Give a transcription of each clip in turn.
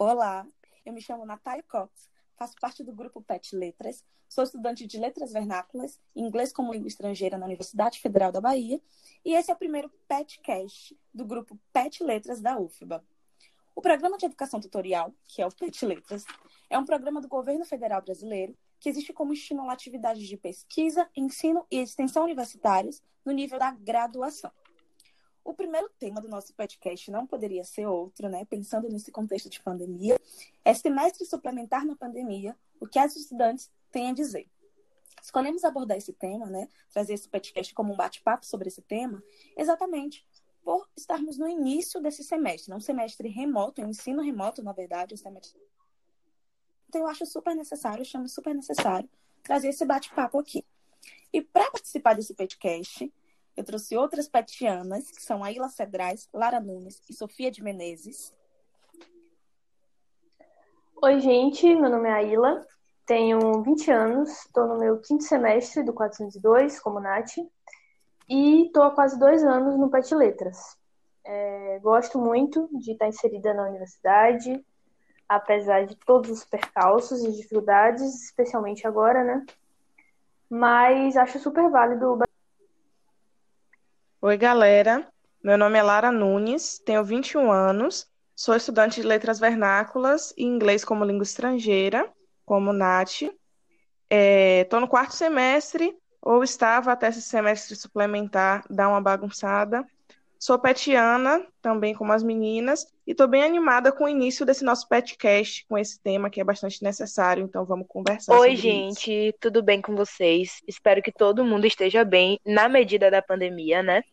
Olá, eu me chamo Natália Cox, faço parte do grupo PET Letras, sou estudante de Letras Vernáculas, inglês como língua estrangeira na Universidade Federal da Bahia, e esse é o primeiro PETcast do grupo PET Letras da UFBA. O Programa de Educação Tutorial, que é o PET Letras, é um programa do governo federal brasileiro que existe como estímulo atividades de pesquisa, ensino e extensão universitários no nível da graduação. O primeiro tema do nosso podcast não poderia ser outro, né? Pensando nesse contexto de pandemia, é semestre suplementar na pandemia, o que as estudantes têm a dizer. Escolhemos abordar esse tema, né? Trazer esse podcast como um bate-papo sobre esse tema, exatamente por estarmos no início desse semestre, um semestre remoto, um ensino remoto, na verdade, um semestre. Então, eu acho super necessário, chamo super necessário trazer esse bate-papo aqui. E para participar desse podcast, eu trouxe outras petianas, que são a Ilha Cedrais, Lara Nunes e Sofia de Menezes. Oi, gente, meu nome é Aila, tenho 20 anos, estou no meu quinto semestre do 402, como Nath, e estou há quase dois anos no PET Letras. É, gosto muito de estar inserida na universidade, apesar de todos os percalços e dificuldades, especialmente agora, né? Mas acho super válido Oi, galera. Meu nome é Lara Nunes, tenho 21 anos, sou estudante de letras vernáculas e inglês como língua estrangeira, como Nath. Estou é, no quarto semestre, ou estava até esse semestre suplementar, dar uma bagunçada. Sou petiana, também como as meninas, e estou bem animada com o início desse nosso petcast, com esse tema que é bastante necessário, então vamos conversar. Oi, gente, isso. tudo bem com vocês? Espero que todo mundo esteja bem na medida da pandemia, né?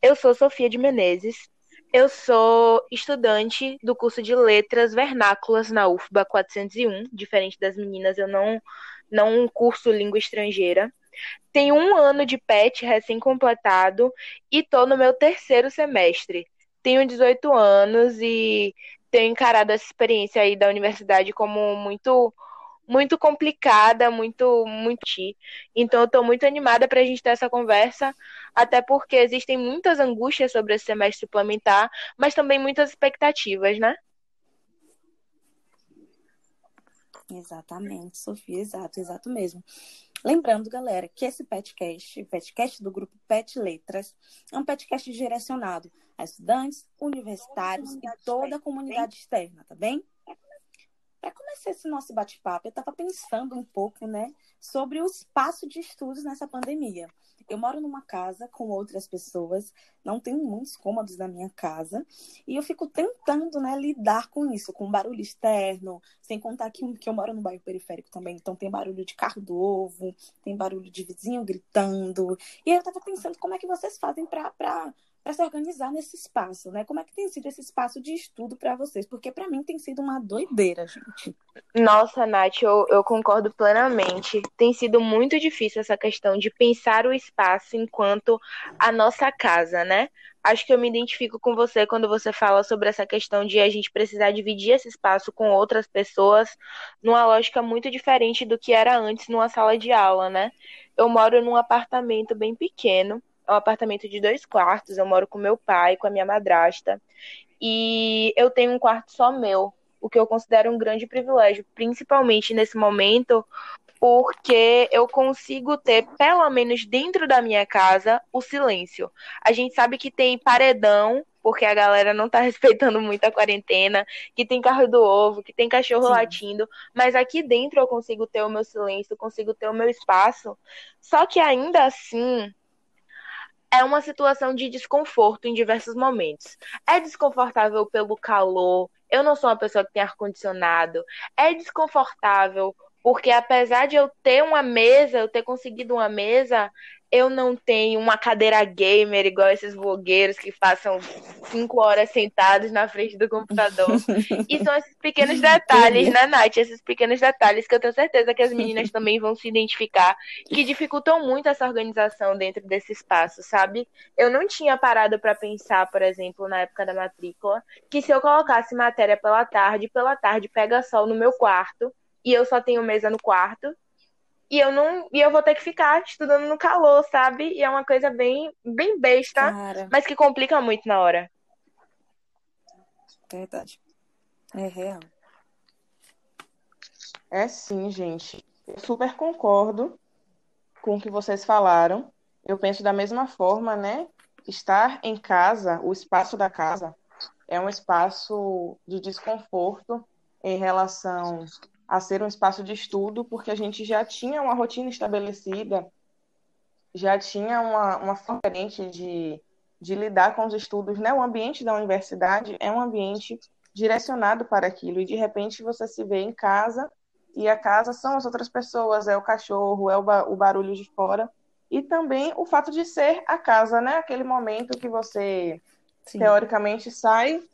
Eu sou Sofia de Menezes, eu sou estudante do curso de Letras Vernáculas na UFBA 401, diferente das meninas, eu não, não curso língua estrangeira. Tenho um ano de PET recém-completado e tô no meu terceiro semestre. Tenho 18 anos e tenho encarado essa experiência aí da universidade como muito muito complicada, muito muito então eu estou muito animada para a gente ter essa conversa, até porque existem muitas angústias sobre esse semestre suplementar, mas também muitas expectativas, né? Exatamente, Sofia, exato, exato mesmo. Lembrando, galera, que esse petcast, petcast do grupo Pet Letras, é um petcast direcionado a estudantes, universitários e toda a comunidade externa, tá bem? Começar esse nosso bate-papo, eu estava pensando um pouco, né, sobre o espaço de estudos nessa pandemia. Eu moro numa casa com outras pessoas, não tenho muitos cômodos na minha casa, e eu fico tentando, né, lidar com isso, com barulho externo, sem contar que, que eu moro no bairro periférico também, então tem barulho de carro do ovo, tem barulho de vizinho gritando. E aí eu estava pensando como é que vocês fazem para para se organizar nesse espaço, né? Como é que tem sido esse espaço de estudo para vocês? Porque para mim tem sido uma doideira, gente. Nossa, Nath, eu, eu concordo plenamente. Tem sido muito difícil essa questão de pensar o espaço enquanto a nossa casa, né? Acho que eu me identifico com você quando você fala sobre essa questão de a gente precisar dividir esse espaço com outras pessoas numa lógica muito diferente do que era antes numa sala de aula, né? Eu moro num apartamento bem pequeno é um apartamento de dois quartos. Eu moro com meu pai, com a minha madrasta. E eu tenho um quarto só meu, o que eu considero um grande privilégio, principalmente nesse momento, porque eu consigo ter, pelo menos dentro da minha casa, o silêncio. A gente sabe que tem paredão, porque a galera não tá respeitando muito a quarentena, que tem carro do ovo, que tem cachorro Sim. latindo, mas aqui dentro eu consigo ter o meu silêncio, consigo ter o meu espaço. Só que ainda assim, é uma situação de desconforto em diversos momentos. É desconfortável pelo calor. Eu não sou uma pessoa que tem ar-condicionado. É desconfortável porque, apesar de eu ter uma mesa, eu ter conseguido uma mesa, eu não tenho uma cadeira gamer igual esses blogueiros que passam cinco horas sentados na frente do computador. e são esses pequenos detalhes, né, Nath? Esses pequenos detalhes que eu tenho certeza que as meninas também vão se identificar, que dificultam muito essa organização dentro desse espaço, sabe? Eu não tinha parado para pensar, por exemplo, na época da matrícula, que se eu colocasse matéria pela tarde, pela tarde pega sol no meu quarto, e eu só tenho mesa no quarto, e eu não e eu vou ter que ficar estudando no calor, sabe? E é uma coisa bem bem besta, Cara. mas que complica muito na hora. Verdade. É real. É sim, gente. Eu super concordo com o que vocês falaram. Eu penso da mesma forma, né? Estar em casa, o espaço da casa, é um espaço de desconforto em relação a ser um espaço de estudo, porque a gente já tinha uma rotina estabelecida, já tinha uma, uma forma diferente de, de lidar com os estudos, né? O ambiente da universidade é um ambiente direcionado para aquilo, e de repente você se vê em casa, e a casa são as outras pessoas, é o cachorro, é o, ba o barulho de fora, e também o fato de ser a casa, né? Aquele momento que você Sim. teoricamente sai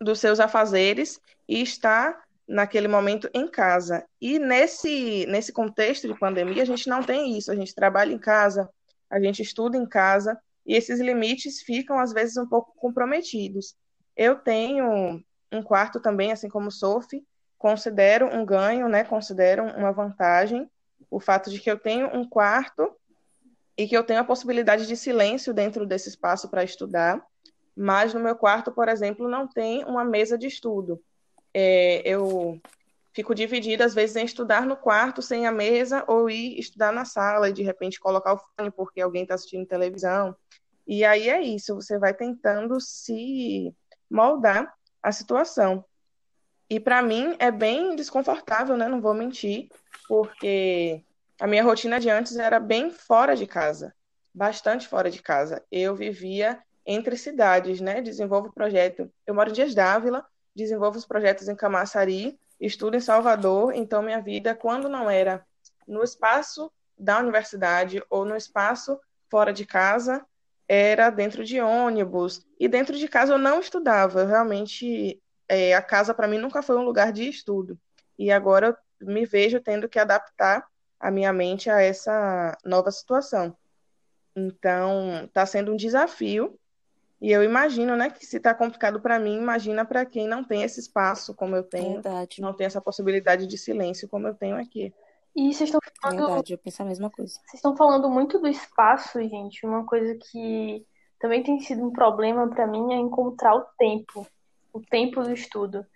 dos seus afazeres e está naquele momento em casa. E nesse, nesse contexto de pandemia, a gente não tem isso. A gente trabalha em casa, a gente estuda em casa, e esses limites ficam, às vezes, um pouco comprometidos. Eu tenho um quarto também, assim como o Sophie, considero um ganho, né? considero uma vantagem o fato de que eu tenho um quarto e que eu tenho a possibilidade de silêncio dentro desse espaço para estudar, mas no meu quarto, por exemplo, não tem uma mesa de estudo. É, eu fico dividida, às vezes, em estudar no quarto sem a mesa ou ir estudar na sala e, de repente, colocar o fone porque alguém está assistindo televisão. E aí é isso, você vai tentando se moldar a situação. E para mim é bem desconfortável, né? Não vou mentir, porque a minha rotina de antes era bem fora de casa, bastante fora de casa. Eu vivia entre cidades, né? Desenvolvo projeto. Eu moro em Dias Dávila, desenvolvo os projetos em Camaçari, estudo em Salvador, então minha vida, quando não era no espaço da universidade ou no espaço fora de casa, era dentro de ônibus. E dentro de casa eu não estudava. Eu realmente, é, a casa para mim nunca foi um lugar de estudo. E agora eu me vejo tendo que adaptar a minha mente a essa nova situação. Então, está sendo um desafio. E eu imagino, né, que se está complicado para mim, imagina para quem não tem esse espaço como eu tenho, Verdade. não tem essa possibilidade de silêncio como eu tenho aqui. E vocês estão falando. Verdade, eu penso a mesma coisa. Vocês estão falando muito do espaço, gente. Uma coisa que também tem sido um problema para mim é encontrar o tempo, o tempo do estudo.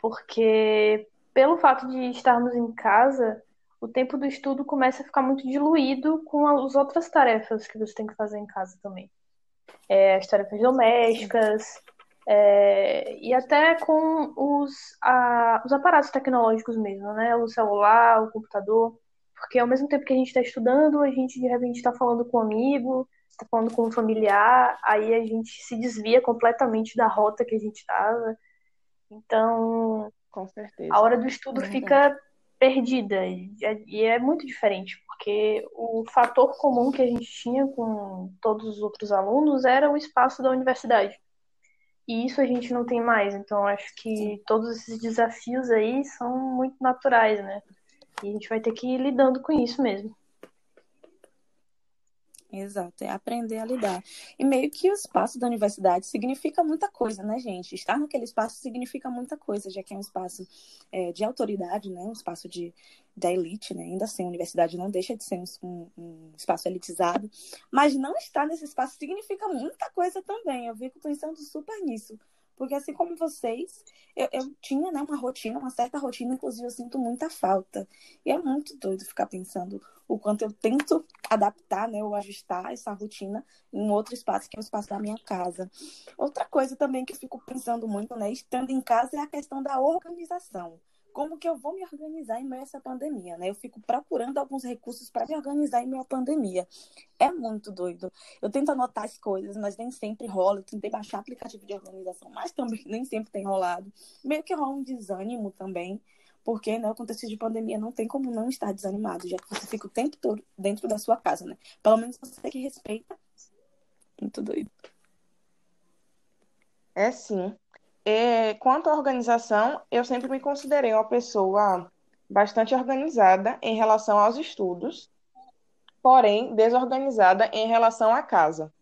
Porque pelo fato de estarmos em casa, o tempo do estudo começa a ficar muito diluído com as outras tarefas que você tem que fazer em casa também. É, as tarefas domésticas, é, e até com os, a, os aparatos tecnológicos mesmo, né? O celular, o computador. Porque ao mesmo tempo que a gente está estudando, a gente de repente está falando com um amigo, está falando com um familiar, aí a gente se desvia completamente da rota que a gente estava. Então, com certeza. a hora do estudo é fica perdida. E é muito diferente, porque o fator comum que a gente tinha com todos os outros alunos era o espaço da universidade. E isso a gente não tem mais. Então, acho que todos esses desafios aí são muito naturais, né? E a gente vai ter que ir lidando com isso mesmo. Exato, é aprender a lidar. E meio que o espaço da universidade significa muita coisa, né, gente? Estar naquele espaço significa muita coisa, já que é um espaço é, de autoridade, né? Um espaço de, da elite, né? Ainda assim, a universidade não deixa de ser um, um, espaço elitizado. Mas não estar nesse espaço significa muita coisa também. Eu fico pensando super nisso. Porque assim como vocês, eu, eu tinha né, uma rotina, uma certa rotina, inclusive eu sinto muita falta. E é muito doido ficar pensando o quanto eu tento adaptar, né, ou ajustar essa rotina em outro espaço, que é o espaço da minha casa. Outra coisa também que eu fico pensando muito, né, estando em casa, é a questão da organização como que eu vou me organizar em meio a essa pandemia, né? Eu fico procurando alguns recursos para me organizar em meio à pandemia. É muito doido. Eu tento anotar as coisas, mas nem sempre rola. Eu tentei baixar aplicativo de organização, mas também nem sempre tem rolado. Meio que rola um desânimo também, porque né, contexto de pandemia não tem como não estar desanimado, já que você fica o tempo todo dentro da sua casa, né? Pelo menos você que respeita. Muito doido. É sim. É, quanto à organização, eu sempre me considerei uma pessoa bastante organizada em relação aos estudos, porém desorganizada em relação à casa.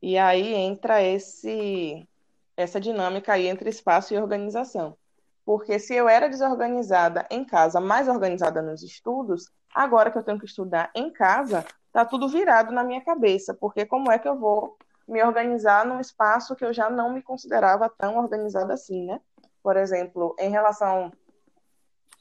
E aí entra esse essa dinâmica aí entre espaço e organização. Porque se eu era desorganizada em casa, mais organizada nos estudos, agora que eu tenho que estudar em casa, tá tudo virado na minha cabeça, porque como é que eu vou me organizar num espaço que eu já não me considerava tão organizada assim, né? por exemplo, em relação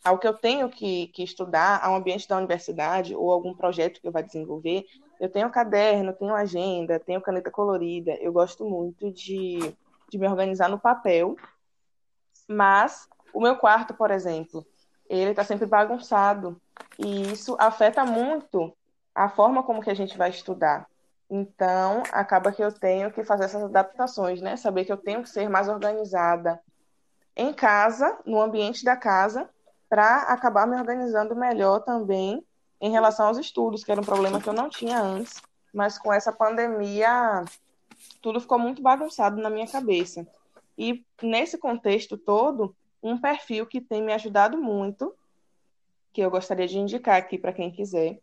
ao que eu tenho que, que estudar, ao ambiente da universidade ou algum projeto que eu vá desenvolver, eu tenho caderno, tenho agenda, tenho caneta colorida. Eu gosto muito de, de me organizar no papel, mas o meu quarto, por exemplo, ele está sempre bagunçado e isso afeta muito a forma como que a gente vai estudar. Então, acaba que eu tenho que fazer essas adaptações, né? Saber que eu tenho que ser mais organizada em casa, no ambiente da casa, para acabar me organizando melhor também em relação aos estudos, que era um problema que eu não tinha antes, mas com essa pandemia tudo ficou muito bagunçado na minha cabeça. E nesse contexto todo, um perfil que tem me ajudado muito, que eu gostaria de indicar aqui para quem quiser,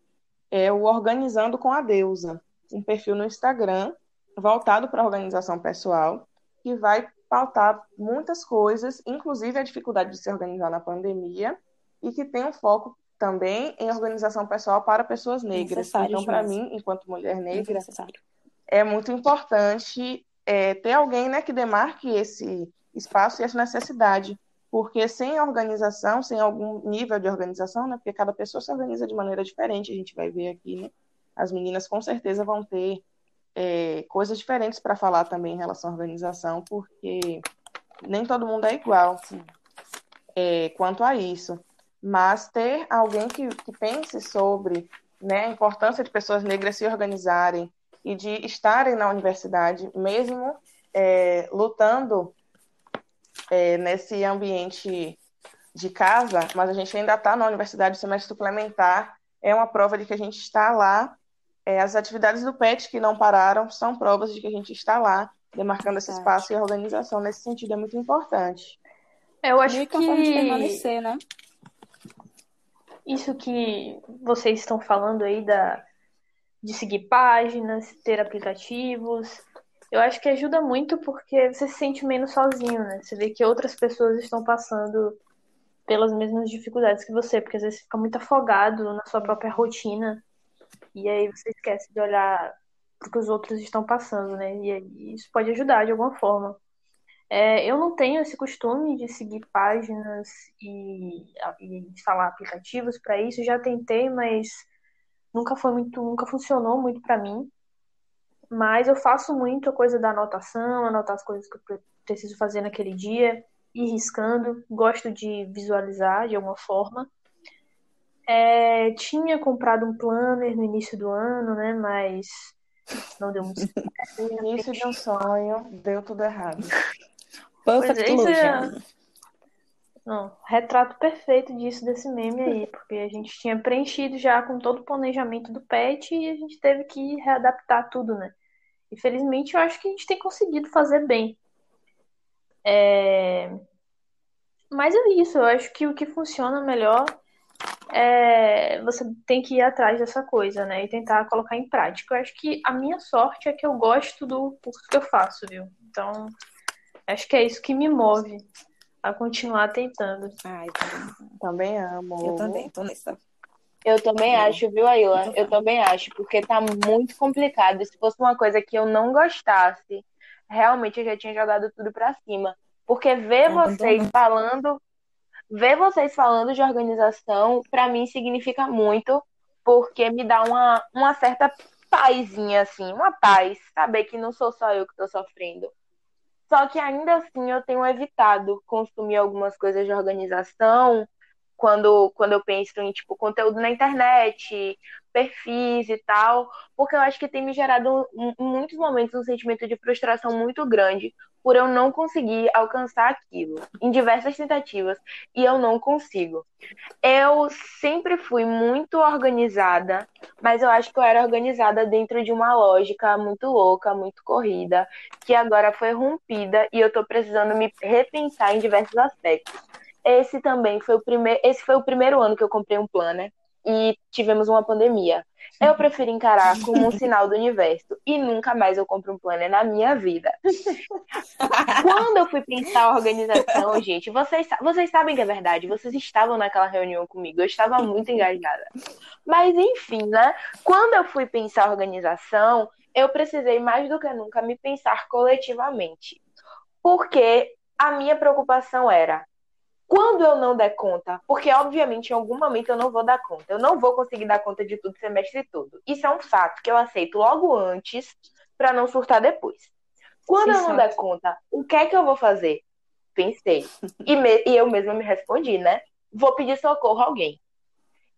é o Organizando com a Deusa, um perfil no Instagram voltado para a organização pessoal, que vai pautar muitas coisas, inclusive a dificuldade de se organizar na pandemia, e que tem um foco também em organização pessoal para pessoas negras. Então, para mim, enquanto mulher negra, é muito importante é, ter alguém né, que demarque esse espaço e essa necessidade. Porque sem organização, sem algum nível de organização, né, porque cada pessoa se organiza de maneira diferente, a gente vai ver aqui, né, as meninas com certeza vão ter é, coisas diferentes para falar também em relação à organização, porque nem todo mundo é igual é, quanto a isso mas ter alguém que, que pense sobre né, a importância de pessoas negras se organizarem e de estarem na universidade, mesmo é, lutando é, nesse ambiente de casa, mas a gente ainda está na universidade, o semestre suplementar é uma prova de que a gente está lá. É, as atividades do PET que não pararam são provas de que a gente está lá, demarcando esse espaço e a organização nesse sentido é muito importante. Eu acho que... de permanecer, né? isso que vocês estão falando aí da, de seguir páginas, ter aplicativos, eu acho que ajuda muito porque você se sente menos sozinho, né? Você vê que outras pessoas estão passando pelas mesmas dificuldades que você, porque às vezes você fica muito afogado na sua própria rotina e aí você esquece de olhar para o que os outros estão passando, né? E aí isso pode ajudar de alguma forma. É, eu não tenho esse costume de seguir páginas e, e instalar aplicativos para isso. Já tentei, mas nunca foi muito, nunca funcionou muito para mim. Mas eu faço muito a coisa da anotação, anotar as coisas que eu preciso fazer naquele dia, ir riscando. Gosto de visualizar de alguma forma. É, tinha comprado um planner no início do ano, né? Mas não deu muito certo. início de um sonho, deu tudo errado. Perfect pois é, é... Não, retrato perfeito disso, desse meme aí, porque a gente tinha preenchido já com todo o planejamento do pet e a gente teve que readaptar tudo, né? E felizmente eu acho que a gente tem conseguido fazer bem. É... Mas é isso, eu acho que o que funciona melhor é você tem que ir atrás dessa coisa, né? E tentar colocar em prática. Eu acho que a minha sorte é que eu gosto do curso que eu faço, viu? Então, Acho que é isso que me move a continuar tentando. Ai, também amo. Eu também tô nessa. Eu também acho, viu, Aila? Eu também acho, porque tá muito complicado. Se fosse uma coisa que eu não gostasse, realmente eu já tinha jogado tudo pra cima. Porque ver vocês falando, ver vocês falando de organização, para mim significa muito, porque me dá uma, uma certa pazinha, assim, uma paz, saber que não sou só eu que tô sofrendo. Só que ainda assim eu tenho evitado consumir algumas coisas de organização quando, quando eu penso em tipo conteúdo na internet, perfis e tal, porque eu acho que tem me gerado em muitos momentos um sentimento de frustração muito grande por eu não conseguir alcançar aquilo em diversas tentativas e eu não consigo. Eu sempre fui muito organizada, mas eu acho que eu era organizada dentro de uma lógica muito louca, muito corrida, que agora foi rompida e eu tô precisando me repensar em diversos aspectos. Esse também foi o primeiro, esse foi o primeiro ano que eu comprei um planner e tivemos uma pandemia. Eu prefiro encarar como um sinal do universo e nunca mais eu compro um planner na minha vida. Quando eu fui pensar a organização, gente, vocês, vocês sabem que é verdade, vocês estavam naquela reunião comigo, eu estava muito engajada. Mas enfim, né? Quando eu fui pensar a organização, eu precisei mais do que nunca me pensar coletivamente. Porque a minha preocupação era quando eu não der conta, porque obviamente em algum momento eu não vou dar conta, eu não vou conseguir dar conta de tudo semestre todo. Isso é um fato que eu aceito logo antes para não surtar depois. Quando eu não der conta, o que é que eu vou fazer? Pensei. E, me, e eu mesma me respondi, né? Vou pedir socorro a alguém.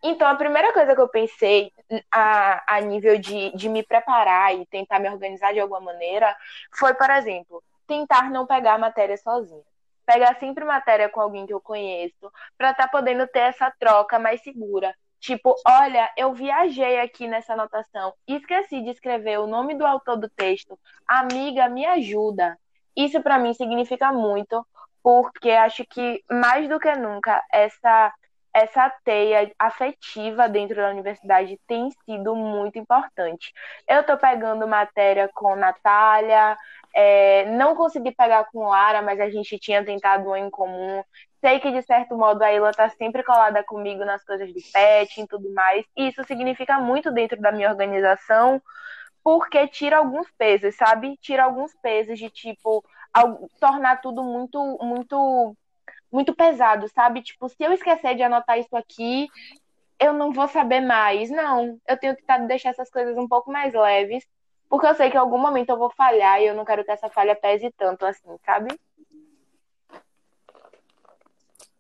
Então, a primeira coisa que eu pensei a, a nível de, de me preparar e tentar me organizar de alguma maneira foi, por exemplo, tentar não pegar a matéria sozinha. Pegar sempre matéria com alguém que eu conheço, para estar tá podendo ter essa troca mais segura. Tipo, olha, eu viajei aqui nessa anotação, esqueci de escrever o nome do autor do texto. Amiga, me ajuda. Isso para mim significa muito, porque acho que mais do que nunca essa essa teia afetiva dentro da universidade tem sido muito importante. Eu estou pegando matéria com Natália, é, não consegui pegar com Lara, mas a gente tinha tentado um em comum. Sei que, de certo modo, a Ila está sempre colada comigo nas coisas de pet e tudo mais. E isso significa muito dentro da minha organização, porque tira alguns pesos, sabe? Tira alguns pesos de, tipo, tornar tudo muito, muito muito pesado, sabe? Tipo, se eu esquecer de anotar isso aqui, eu não vou saber mais. Não, eu tenho tentado deixar essas coisas um pouco mais leves, porque eu sei que em algum momento eu vou falhar e eu não quero que essa falha pese tanto assim, sabe?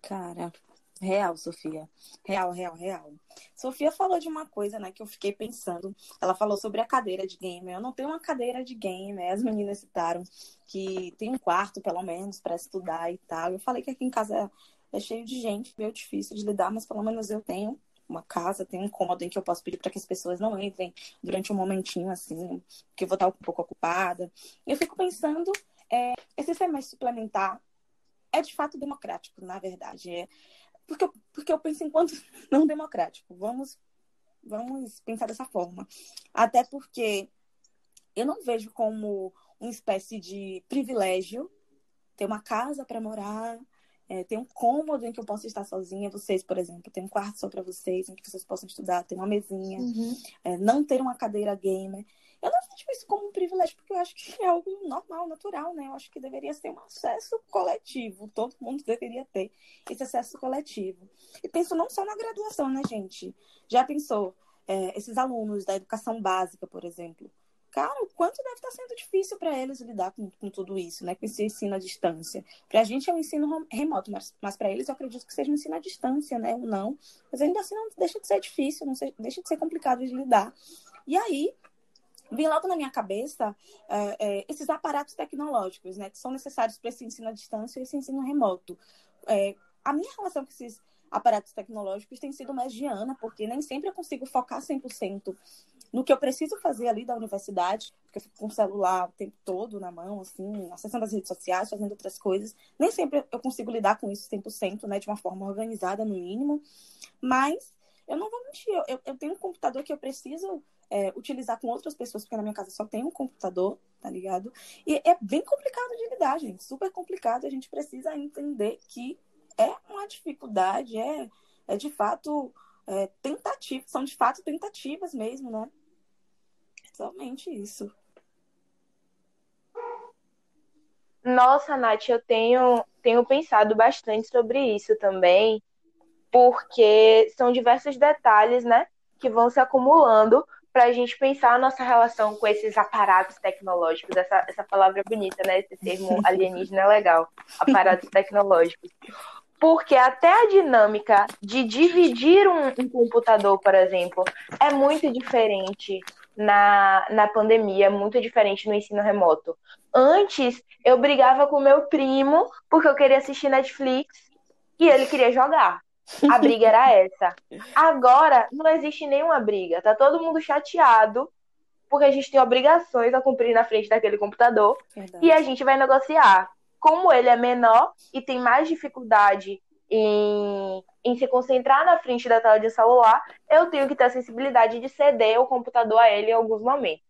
Cara, real, Sofia. Real, real, real. Sofia falou de uma coisa, né, que eu fiquei pensando. Ela falou sobre a cadeira de game. Eu não tenho uma cadeira de game. As meninas citaram que tem um quarto, pelo menos, para estudar e tal. Eu falei que aqui em casa é cheio de gente, meio difícil de lidar, mas pelo menos eu tenho uma casa, tenho um cômodo em que eu posso pedir para que as pessoas não entrem durante um momentinho assim, que eu vou estar um pouco ocupada. E eu fico pensando, é, esse semestre suplementar é de fato democrático, na verdade. É, porque, eu, porque eu penso enquanto não democrático. Vamos, vamos pensar dessa forma. Até porque eu não vejo como uma espécie de privilégio ter uma casa para morar, é, ter um cômodo em que eu possa estar sozinha. Vocês, por exemplo, tem um quarto só para vocês, em que vocês possam estudar, tem uma mesinha, uhum. é, não ter uma cadeira gamer. Eu não vejo isso como um privilégio, porque eu acho que é algo normal, natural, né? Eu acho que deveria ser um acesso coletivo. Todo mundo deveria ter esse acesso coletivo. E penso não só na graduação, né, gente? Já pensou, é, esses alunos da educação básica, por exemplo? Cara, o quanto deve estar sendo difícil para eles lidar com, com, tudo isso, né? Com esse ensino à distância. Para a gente é um ensino remoto, mas, mas para eles eu acredito que seja um ensino à distância, né? Ou não. Mas ainda assim não deixa de ser difícil, não deixa de ser complicado de lidar. E aí, vem logo na minha cabeça é, é, esses aparatos tecnológicos, né, que são necessários para esse ensino à distância e esse ensino remoto. É, a minha relação com esses aparatos tecnológicos tem sido mediana, porque nem sempre eu consigo focar 100% no que eu preciso fazer ali da universidade, porque eu fico com o celular o tempo todo na mão, assim, acessando as redes sociais, fazendo outras coisas. Nem sempre eu consigo lidar com isso 100%, né, de uma forma organizada, no mínimo. Mas eu não vou mentir, eu, eu tenho um computador que eu preciso é, utilizar com outras pessoas, porque na minha casa só tem um computador, tá ligado? E é bem complicado de lidar, gente. Super complicado. A gente precisa entender que é uma dificuldade, é, é de fato é, tentativa, são de fato tentativas mesmo, né? Somente isso. Nossa, Nath, eu tenho, tenho pensado bastante sobre isso também, porque são diversos detalhes, né, que vão se acumulando para a gente pensar a nossa relação com esses aparatos tecnológicos. Essa, essa palavra é bonita, né? Esse termo alienígena é legal. Aparatos tecnológicos. Porque até a dinâmica de dividir um, um computador, por exemplo, é muito diferente na, na pandemia, muito diferente no ensino remoto. Antes, eu brigava com meu primo porque eu queria assistir Netflix e ele queria jogar. A briga era essa. Agora não existe nenhuma briga. Tá todo mundo chateado porque a gente tem obrigações a cumprir na frente daquele computador Verdade. e a gente vai negociar. Como ele é menor e tem mais dificuldade em, em se concentrar na frente da tela de celular, eu tenho que ter a sensibilidade de ceder o computador a ele em alguns momentos.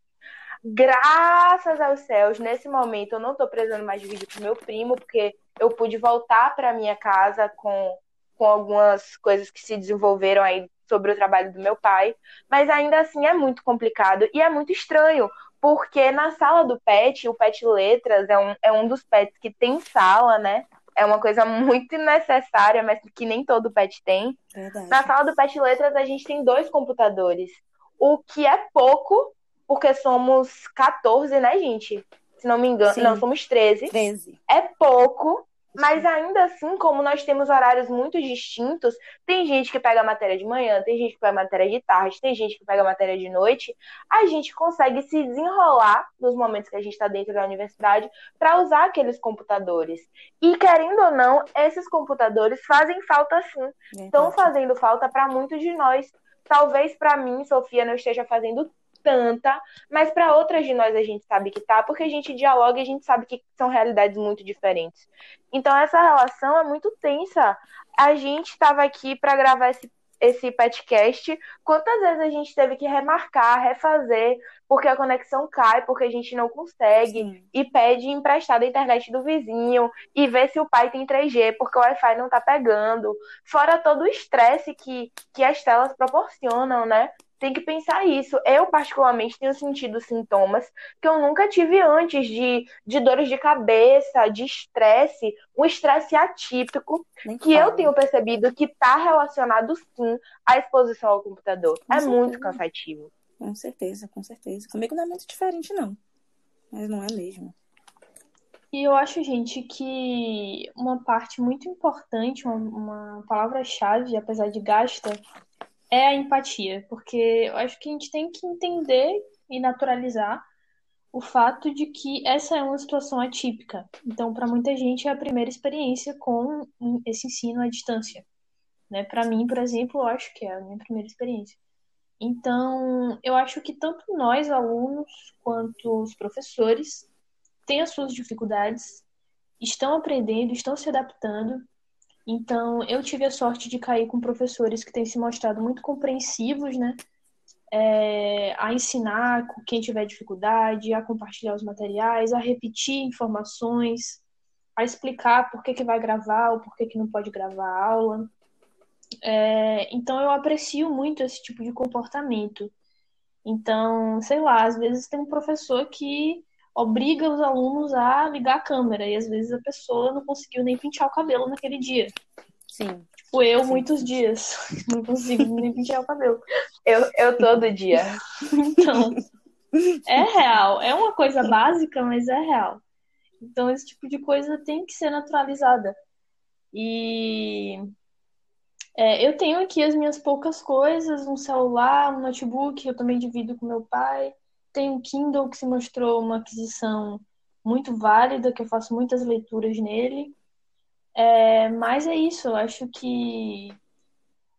Graças aos céus, nesse momento eu não estou precisando mais de vídeo com meu primo, porque eu pude voltar para minha casa com com algumas coisas que se desenvolveram aí sobre o trabalho do meu pai, mas ainda assim é muito complicado e é muito estranho, porque na sala do PET, o PET Letras é um, é um dos PETs que tem sala, né? É uma coisa muito necessária, mas que nem todo PET tem. Verdade. Na sala do PET Letras, a gente tem dois computadores. O que é pouco, porque somos 14, né, gente? Se não me engano. Sim. Não, somos 13. 13. É pouco, mas ainda assim, como nós temos horários muito distintos, tem gente que pega a matéria de manhã, tem gente que pega a matéria de tarde, tem gente que pega a matéria de noite. A gente consegue se desenrolar nos momentos que a gente está dentro da universidade para usar aqueles computadores. E querendo ou não, esses computadores fazem falta sim. Estão fazendo falta para muitos de nós. Talvez para mim, Sofia, não esteja fazendo tanta, mas para outras de nós a gente sabe que tá, porque a gente dialoga e a gente sabe que são realidades muito diferentes. Então essa relação é muito tensa. A gente estava aqui para gravar esse esse podcast, quantas vezes a gente teve que remarcar, refazer, porque a conexão cai, porque a gente não consegue, Sim. e pede emprestada a internet do vizinho, e vê se o pai tem 3G, porque o Wi-Fi não tá pegando. Fora todo o estresse que, que as telas proporcionam, né? Tem que pensar isso. Eu, particularmente, tenho sentido sintomas que eu nunca tive antes de, de dores de cabeça, de estresse, um estresse atípico, Nem que eu fala. tenho percebido que está relacionado sim à exposição ao computador. Com é certeza. muito cansativo. Com certeza, com certeza. Comigo não é muito diferente, não. Mas não é mesmo. E eu acho, gente, que uma parte muito importante, uma, uma palavra-chave, apesar de gasta, é a empatia. Porque eu acho que a gente tem que entender e naturalizar o fato de que essa é uma situação atípica. Então, para muita gente, é a primeira experiência com esse ensino à distância. Né? Para mim, por exemplo, eu acho que é a minha primeira experiência. Então, eu acho que tanto nós, alunos, quanto os professores, têm as suas dificuldades, estão aprendendo, estão se adaptando. Então, eu tive a sorte de cair com professores que têm se mostrado muito compreensivos, né? É, a ensinar quem tiver dificuldade, a compartilhar os materiais, a repetir informações, a explicar por que, que vai gravar ou por que, que não pode gravar a aula. É, então, eu aprecio muito esse tipo de comportamento. Então, sei lá, às vezes tem um professor que obriga os alunos a ligar a câmera e às vezes a pessoa não conseguiu nem pentear o cabelo naquele dia. Sim. Tipo, eu Sim, muitos dias não consigo nem pentear o cabelo. Eu, eu todo dia. Então, é real. É uma coisa básica, mas é real. Então, esse tipo de coisa tem que ser naturalizada. E é, eu tenho aqui as minhas poucas coisas, um celular, um notebook, eu também divido com meu pai. Tenho um Kindle que se mostrou uma aquisição muito válida, que eu faço muitas leituras nele. É, mas é isso, eu acho que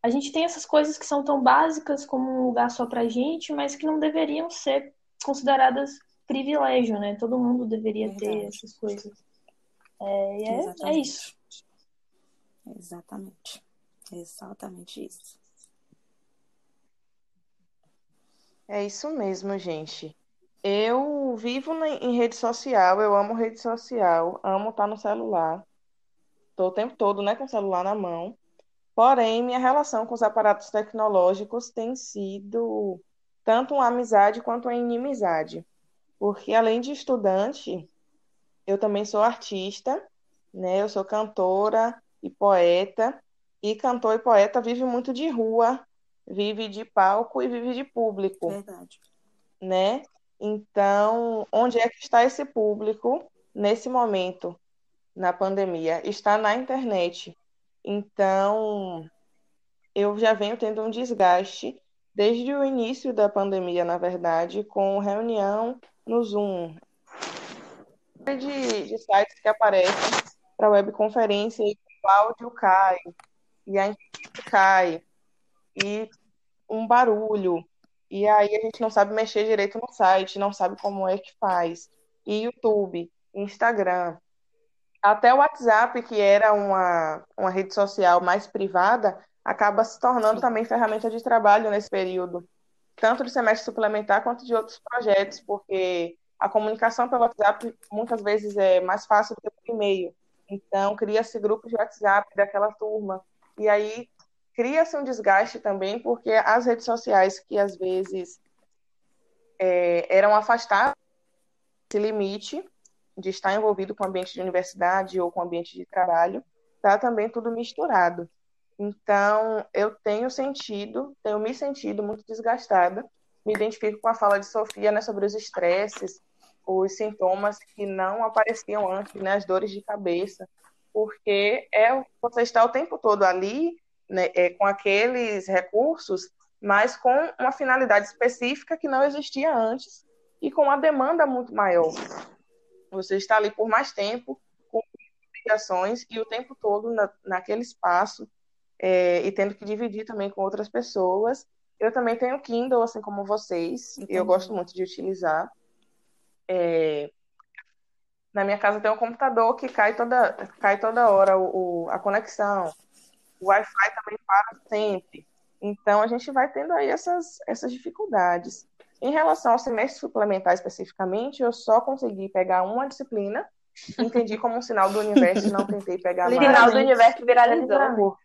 a gente tem essas coisas que são tão básicas como um lugar só pra gente, mas que não deveriam ser consideradas privilégio, né? Todo mundo deveria ter Verdade. essas coisas. É, é, é isso. Exatamente. Exatamente isso. É isso mesmo, gente. Eu vivo em rede social, eu amo rede social, amo estar no celular. Tô o tempo todo, né, com o celular na mão. Porém, minha relação com os aparatos tecnológicos tem sido tanto uma amizade quanto uma inimizade. Porque além de estudante, eu também sou artista, né? Eu sou cantora e poeta. E cantor e poeta vive muito de rua, vive de palco e vive de público Verdade. né? Então, onde é que está esse público nesse momento, na pandemia? Está na internet. Então, eu já venho tendo um desgaste desde o início da pandemia, na verdade, com reunião no Zoom. De, de sites que aparecem para webconferência e o áudio cai, e a internet cai, e um barulho. E aí a gente não sabe mexer direito no site, não sabe como é que faz. E YouTube, Instagram, até o WhatsApp, que era uma, uma rede social mais privada, acaba se tornando também ferramenta de trabalho nesse período, tanto de semestre suplementar quanto de outros projetos, porque a comunicação pelo WhatsApp muitas vezes é mais fácil do que por e-mail. Então, cria-se grupos de WhatsApp daquela turma. E aí cria-se um desgaste também, porque as redes sociais que às vezes é, eram afastadas esse limite de estar envolvido com o ambiente de universidade ou com o ambiente de trabalho, está também tudo misturado. Então, eu tenho sentido, tenho me sentido muito desgastada. Me identifico com a fala de Sofia né, sobre os estresses, os sintomas que não apareciam antes, né, as dores de cabeça, porque é você está o tempo todo ali, né, é, com aqueles recursos, mas com uma finalidade específica que não existia antes e com uma demanda muito maior. Você está ali por mais tempo, com obrigações e o tempo todo na, naquele espaço é, e tendo que dividir também com outras pessoas. Eu também tenho Kindle, assim como vocês, Entendi. eu gosto muito de utilizar. É, na minha casa tem um computador que cai toda, cai toda hora o, o a conexão. O Wi-Fi também para sempre. Então, a gente vai tendo aí essas, essas dificuldades. Em relação ao semestre suplementar especificamente, eu só consegui pegar uma disciplina, entendi como um sinal do universo e não tentei pegar mais. Sinal do universo viralizando.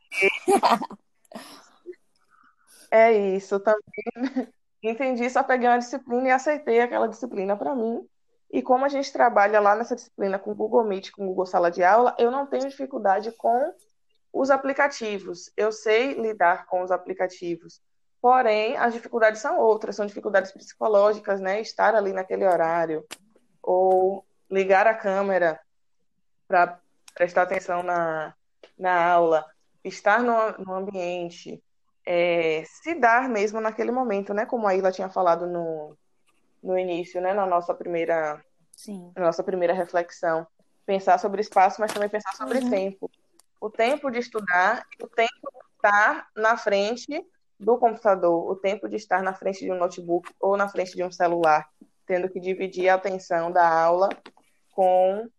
É isso, também entendi, só peguei uma disciplina e aceitei aquela disciplina para mim. E como a gente trabalha lá nessa disciplina com Google Meet, com Google Sala de Aula, eu não tenho dificuldade com os aplicativos. Eu sei lidar com os aplicativos. Porém, as dificuldades são outras, são dificuldades psicológicas, né? Estar ali naquele horário, ou ligar a câmera para prestar atenção na, na aula, estar no, no ambiente, é, se dar mesmo naquele momento, né? Como a Ilha tinha falado no, no início, né? Na nossa primeira, Sim. Na nossa primeira reflexão. Pensar sobre espaço, mas também pensar sobre uhum. tempo. O tempo de estudar o tempo de estar na frente do computador, o tempo de estar na frente de um notebook ou na frente de um celular, tendo que dividir a atenção da aula com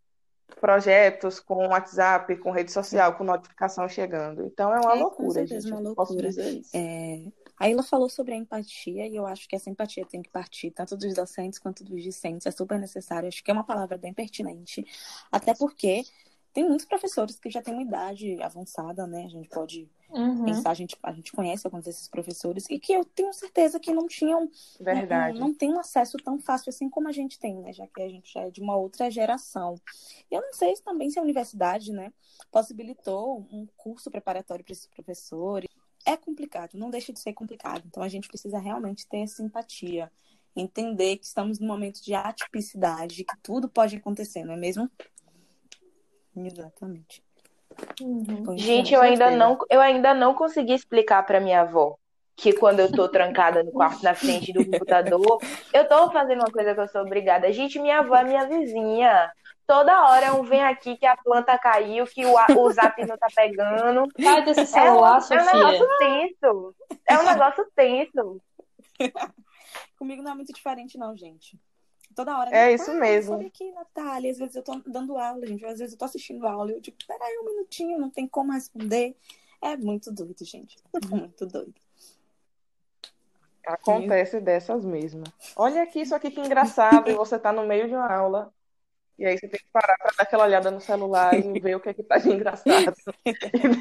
projetos, com WhatsApp, com rede social, com notificação chegando. Então é uma é, loucura, gente. Uma loucura. Posso dizer isso. É... A Ilha falou sobre a empatia e eu acho que essa empatia tem que partir tanto dos docentes quanto dos discentes. É super necessário. Acho que é uma palavra bem pertinente. Até porque tem muitos professores que já têm uma idade avançada, né? A gente pode uhum. pensar, a gente, a gente conhece alguns desses professores e que eu tenho certeza que não tinham. Né, Verdade. Não, não tem um acesso tão fácil assim como a gente tem, né? Já que a gente já é de uma outra geração. E eu não sei se também se a universidade, né, possibilitou um curso preparatório para esses professores. É complicado, não deixa de ser complicado. Então a gente precisa realmente ter simpatia entender que estamos num momento de atipicidade, que tudo pode acontecer, não é mesmo? Exatamente. Uhum. Gente, eu ainda, não, eu ainda não consegui explicar para minha avó que quando eu tô trancada no quarto na frente do computador, eu tô fazendo uma coisa que eu sou obrigada. Gente, minha avó é minha vizinha. Toda hora um vem aqui que a planta caiu, que o, o zap não tá pegando. Sai desse celular, é, Sofia. É um negócio tenso. É um negócio tenso. Comigo não é muito diferente, não, gente. Toda hora. É isso mesmo. Olha aqui, Natália. Às vezes eu tô dando aula, gente. Às vezes eu tô assistindo aula e eu digo, peraí um minutinho, não tem como responder. É muito doido, gente. Muito doido. Acontece dessas mesmo. Olha aqui, isso aqui que engraçado. e você tá no meio de uma aula. E aí você tem que parar para dar aquela olhada no celular e ver o que é que tá de engraçado. e,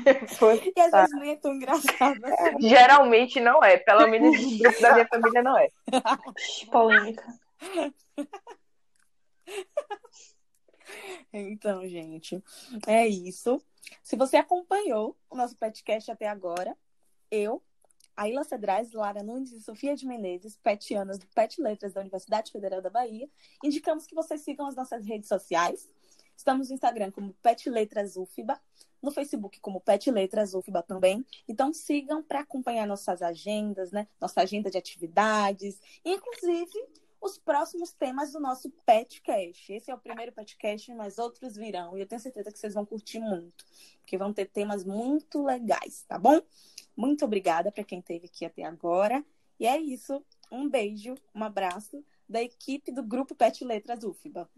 depois, e às tá. vezes nem é tão engraçado. Assim. Geralmente não é. Pelo menos da minha família não é. Polêmica. Então, gente, é isso. Se você acompanhou o nosso podcast até agora, eu, Aila Cedrais, Lara Nunes e Sofia de Menezes, petianas do Pet Letras da Universidade Federal da Bahia, indicamos que vocês sigam as nossas redes sociais. Estamos no Instagram como Pet Letras UFBA, no Facebook como Pet Letras UFBA também. Então sigam para acompanhar nossas agendas, né? Nossa agenda de atividades, inclusive os próximos temas do nosso Petcast. Esse é o primeiro Petcast, mas outros virão. E eu tenho certeza que vocês vão curtir muito, porque vão ter temas muito legais, tá bom? Muito obrigada para quem esteve aqui até agora. E é isso. Um beijo, um abraço da equipe do Grupo Pet Letras UFBA.